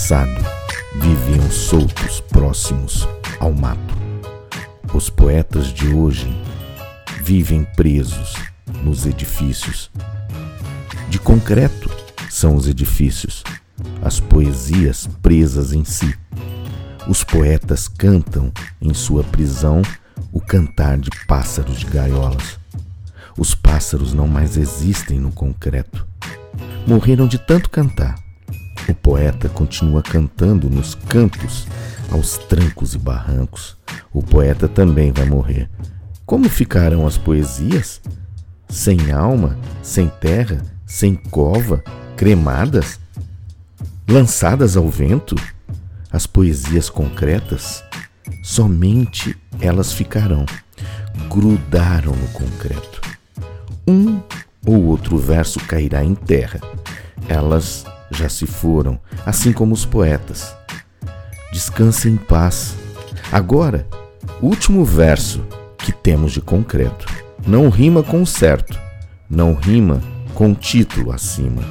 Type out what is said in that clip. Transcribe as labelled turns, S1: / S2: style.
S1: passado viviam soltos próximos ao mato. Os poetas de hoje vivem presos nos edifícios. De concreto são os edifícios, as poesias presas em si. Os poetas cantam em sua prisão o cantar de pássaros de gaiolas. Os pássaros não mais existem no concreto. Morreram de tanto cantar. Poeta continua cantando nos cantos, aos trancos e barrancos. O poeta também vai morrer. Como ficarão as poesias? Sem alma, sem terra, sem cova, cremadas? Lançadas ao vento? As poesias concretas? Somente elas ficarão. Grudaram no concreto. Um ou outro verso cairá em terra. Elas já se foram, assim como os poetas. Descanse em paz. Agora, último verso que temos de concreto. Não rima com certo, não rima com título acima.